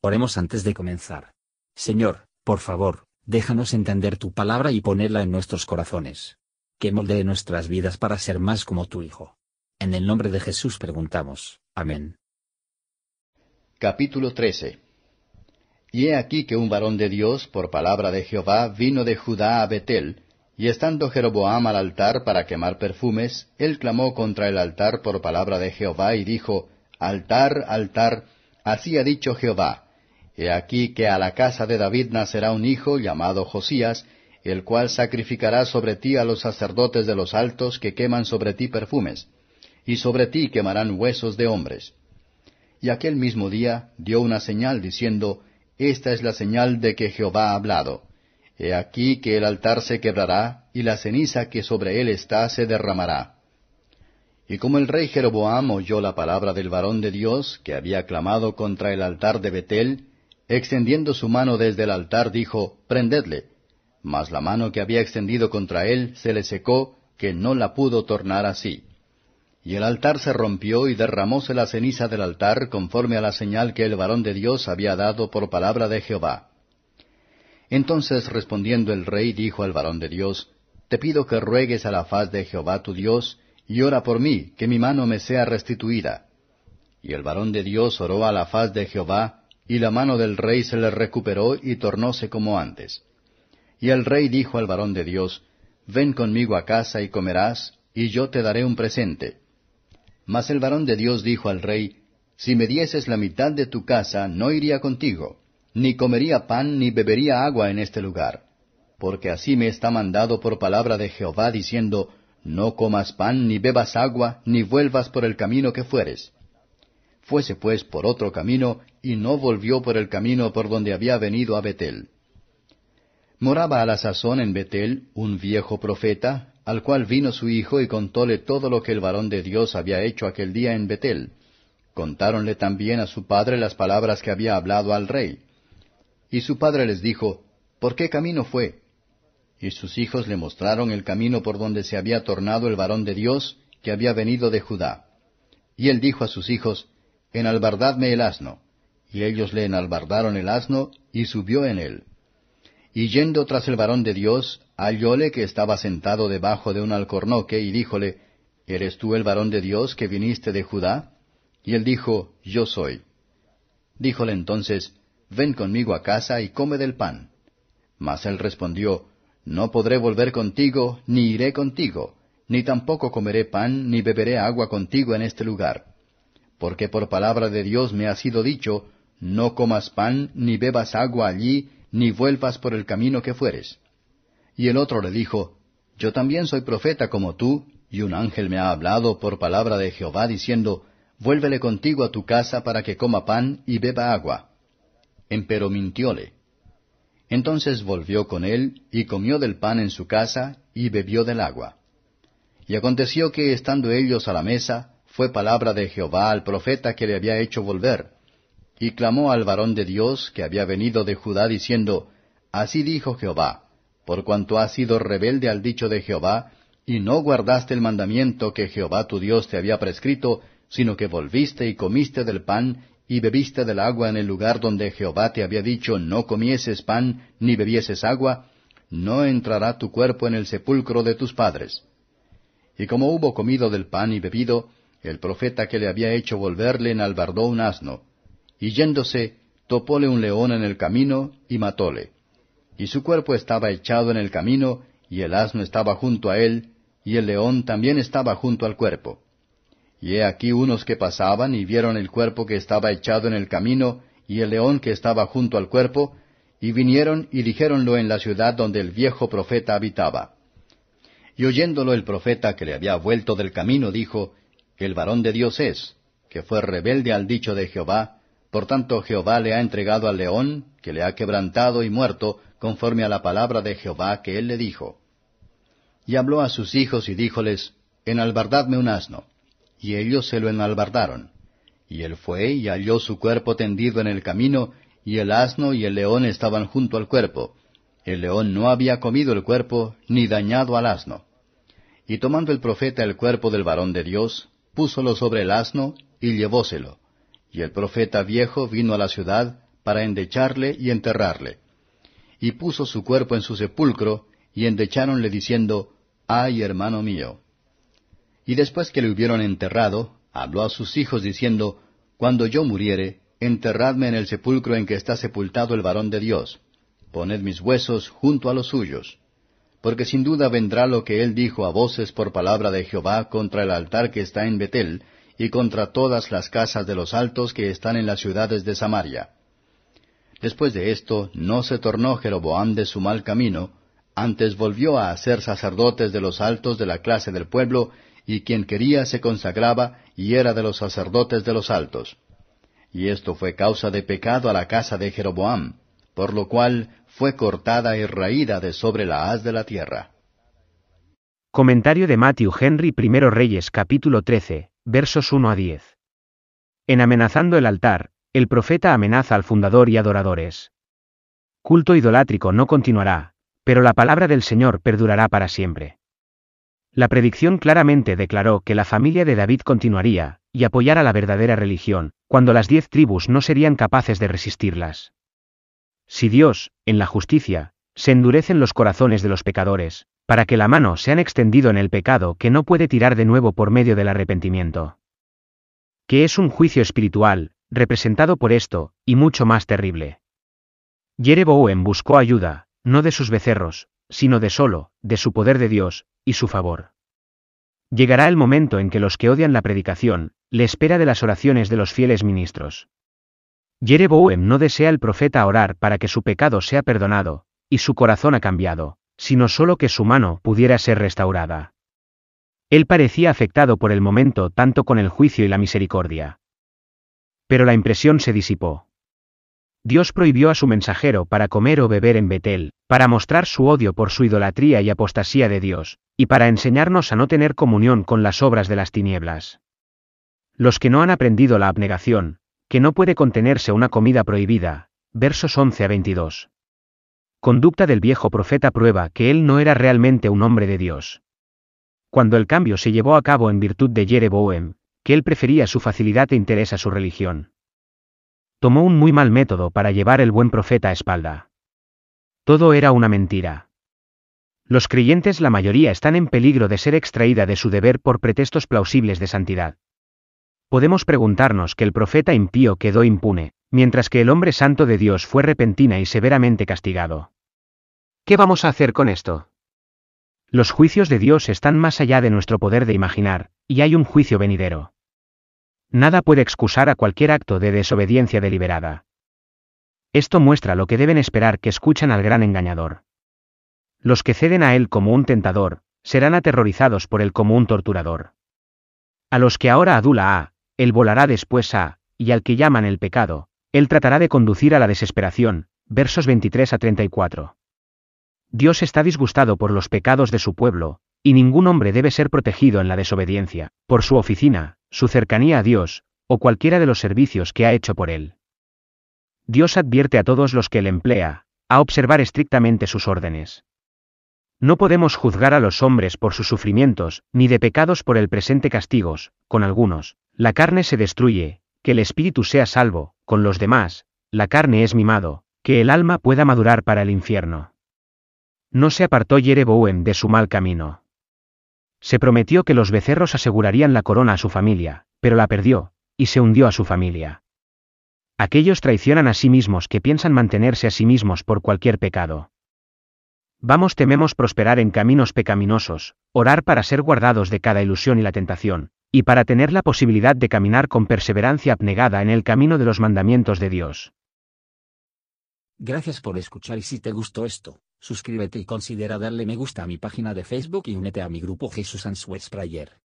Oremos antes de comenzar. Señor, por favor, déjanos entender tu palabra y ponerla en nuestros corazones. Que moldee nuestras vidas para ser más como tu Hijo. En el nombre de Jesús preguntamos. Amén. Capítulo 13 Y he aquí que un varón de Dios, por palabra de Jehová, vino de Judá a Betel, y estando Jeroboam al altar para quemar perfumes, él clamó contra el altar por palabra de Jehová y dijo, Altar, altar, así ha dicho Jehová, He aquí que a la casa de David nacerá un hijo llamado Josías, el cual sacrificará sobre ti a los sacerdotes de los altos que queman sobre ti perfumes, y sobre ti quemarán huesos de hombres. Y aquel mismo día dio una señal diciendo, Esta es la señal de que Jehová ha hablado. He aquí que el altar se quebrará, y la ceniza que sobre él está se derramará. Y como el rey Jeroboam oyó la palabra del varón de Dios, que había clamado contra el altar de Betel, extendiendo su mano desde el altar, dijo, Prendedle. Mas la mano que había extendido contra él se le secó, que no la pudo tornar así. Y el altar se rompió y derramóse la ceniza del altar conforme a la señal que el varón de Dios había dado por palabra de Jehová. Entonces respondiendo el rey dijo al varón de Dios, Te pido que ruegues a la faz de Jehová tu Dios, y ora por mí, que mi mano me sea restituida. Y el varón de Dios oró a la faz de Jehová, y la mano del rey se le recuperó y tornóse como antes. Y el rey dijo al varón de Dios, Ven conmigo a casa y comerás, y yo te daré un presente. Mas el varón de Dios dijo al rey, Si me dieses la mitad de tu casa, no iría contigo, ni comería pan ni bebería agua en este lugar. Porque así me está mandado por palabra de Jehová, diciendo, No comas pan, ni bebas agua, ni vuelvas por el camino que fueres. Fuese pues por otro camino, y no volvió por el camino por donde había venido a Betel. Moraba a la sazón en Betel un viejo profeta, al cual vino su hijo y contóle todo lo que el varón de Dios había hecho aquel día en Betel. Contáronle también a su padre las palabras que había hablado al rey. Y su padre les dijo, ¿Por qué camino fue? Y sus hijos le mostraron el camino por donde se había tornado el varón de Dios, que había venido de Judá. Y él dijo a sus hijos, enalbardadme el asno. Y ellos le enalbardaron el asno, y subió en él. Y yendo tras el varón de Dios, hallóle que estaba sentado debajo de un alcornoque, y díjole, ¿Eres tú el varón de Dios que viniste de Judá? Y él dijo, Yo soy. Díjole entonces, Ven conmigo a casa y come del pan. Mas él respondió, No podré volver contigo, ni iré contigo, ni tampoco comeré pan, ni beberé agua contigo en este lugar porque por palabra de Dios me ha sido dicho, no comas pan, ni bebas agua allí, ni vuelvas por el camino que fueres. Y el otro le dijo, Yo también soy profeta como tú, y un ángel me ha hablado por palabra de Jehová, diciendo, Vuélvele contigo a tu casa para que coma pan y beba agua. Empero mintióle. Entonces volvió con él, y comió del pan en su casa, y bebió del agua. Y aconteció que, estando ellos a la mesa, fue palabra de Jehová al profeta que le había hecho volver. Y clamó al varón de Dios que había venido de Judá diciendo, Así dijo Jehová, por cuanto has sido rebelde al dicho de Jehová, y no guardaste el mandamiento que Jehová tu Dios te había prescrito, sino que volviste y comiste del pan, y bebiste del agua en el lugar donde Jehová te había dicho no comieses pan, ni bebieses agua, no entrará tu cuerpo en el sepulcro de tus padres. Y como hubo comido del pan y bebido, el profeta que le había hecho volver le enalbardó un asno, y yéndose, topóle un león en el camino, y matóle. Y su cuerpo estaba echado en el camino, y el asno estaba junto a él, y el león también estaba junto al cuerpo. Y he aquí unos que pasaban y vieron el cuerpo que estaba echado en el camino, y el león que estaba junto al cuerpo, y vinieron y dijéronlo en la ciudad donde el viejo profeta habitaba. Y oyéndolo el profeta que le había vuelto del camino, dijo, el varón de Dios es, que fue rebelde al dicho de Jehová, por tanto Jehová le ha entregado al león, que le ha quebrantado y muerto, conforme a la palabra de Jehová que él le dijo. Y habló a sus hijos y díjoles, Enalbardadme un asno. Y ellos se lo enalbardaron. Y él fue y halló su cuerpo tendido en el camino, y el asno y el león estaban junto al cuerpo. El león no había comido el cuerpo, ni dañado al asno. Y tomando el profeta el cuerpo del varón de Dios, púsolo sobre el asno y llevóselo. Y el profeta viejo vino a la ciudad para endecharle y enterrarle. Y puso su cuerpo en su sepulcro, y endecháronle diciendo, Ay, hermano mío. Y después que le hubieron enterrado, habló a sus hijos diciendo, Cuando yo muriere, enterradme en el sepulcro en que está sepultado el varón de Dios. Poned mis huesos junto a los suyos. Porque sin duda vendrá lo que él dijo a voces por palabra de Jehová contra el altar que está en Betel, y contra todas las casas de los altos que están en las ciudades de Samaria. Después de esto, no se tornó Jeroboam de su mal camino, antes volvió a hacer sacerdotes de los altos de la clase del pueblo, y quien quería se consagraba y era de los sacerdotes de los altos. Y esto fue causa de pecado a la casa de Jeroboam, por lo cual fue cortada y raída de sobre la haz de la tierra. Comentario de Matthew Henry I Reyes capítulo 13, versos 1 a 10. En amenazando el altar, el profeta amenaza al fundador y adoradores. Culto idolátrico no continuará, pero la palabra del Señor perdurará para siempre. La predicción claramente declaró que la familia de David continuaría, y apoyara la verdadera religión, cuando las diez tribus no serían capaces de resistirlas. Si Dios, en la justicia, se endurecen los corazones de los pecadores, para que la mano se han extendido en el pecado que no puede tirar de nuevo por medio del arrepentimiento. Que es un juicio espiritual, representado por esto, y mucho más terrible. Jereboam buscó ayuda, no de sus becerros, sino de solo, de su poder de Dios, y su favor. Llegará el momento en que los que odian la predicación, le espera de las oraciones de los fieles ministros. Jereboam no desea el profeta orar para que su pecado sea perdonado, y su corazón ha cambiado, sino solo que su mano pudiera ser restaurada. Él parecía afectado por el momento tanto con el juicio y la misericordia. Pero la impresión se disipó. Dios prohibió a su mensajero para comer o beber en Betel, para mostrar su odio por su idolatría y apostasía de Dios, y para enseñarnos a no tener comunión con las obras de las tinieblas. Los que no han aprendido la abnegación, que no puede contenerse una comida prohibida, versos 11 a 22. Conducta del viejo profeta prueba que él no era realmente un hombre de Dios. Cuando el cambio se llevó a cabo en virtud de Jereboam, que él prefería su facilidad e interés a su religión tomó un muy mal método para llevar el buen profeta a espalda. Todo era una mentira. Los creyentes la mayoría están en peligro de ser extraída de su deber por pretextos plausibles de santidad. Podemos preguntarnos que el profeta impío quedó impune, mientras que el hombre santo de Dios fue repentina y severamente castigado. ¿Qué vamos a hacer con esto? Los juicios de Dios están más allá de nuestro poder de imaginar, y hay un juicio venidero. Nada puede excusar a cualquier acto de desobediencia deliberada. Esto muestra lo que deben esperar que escuchan al gran engañador. Los que ceden a él como un tentador, serán aterrorizados por él como un torturador. A los que ahora adula a, él volará después a, y al que llaman el pecado, él tratará de conducir a la desesperación, versos 23 a 34. Dios está disgustado por los pecados de su pueblo, y ningún hombre debe ser protegido en la desobediencia, por su oficina, su cercanía a Dios, o cualquiera de los servicios que ha hecho por él. Dios advierte a todos los que él emplea, a observar estrictamente sus órdenes. No podemos juzgar a los hombres por sus sufrimientos, ni de pecados por el presente castigos, con algunos, la carne se destruye, que el espíritu sea salvo, con los demás, la carne es mimado, que el alma pueda madurar para el infierno. No se apartó Jereboam de su mal camino. Se prometió que los becerros asegurarían la corona a su familia, pero la perdió, y se hundió a su familia. Aquellos traicionan a sí mismos que piensan mantenerse a sí mismos por cualquier pecado. Vamos tememos prosperar en caminos pecaminosos, orar para ser guardados de cada ilusión y la tentación, y para tener la posibilidad de caminar con perseverancia abnegada en el camino de los mandamientos de Dios. Gracias por escuchar y si te gustó esto, suscríbete y considera darle me gusta a mi página de Facebook y únete a mi grupo Jesús Answers Prayer.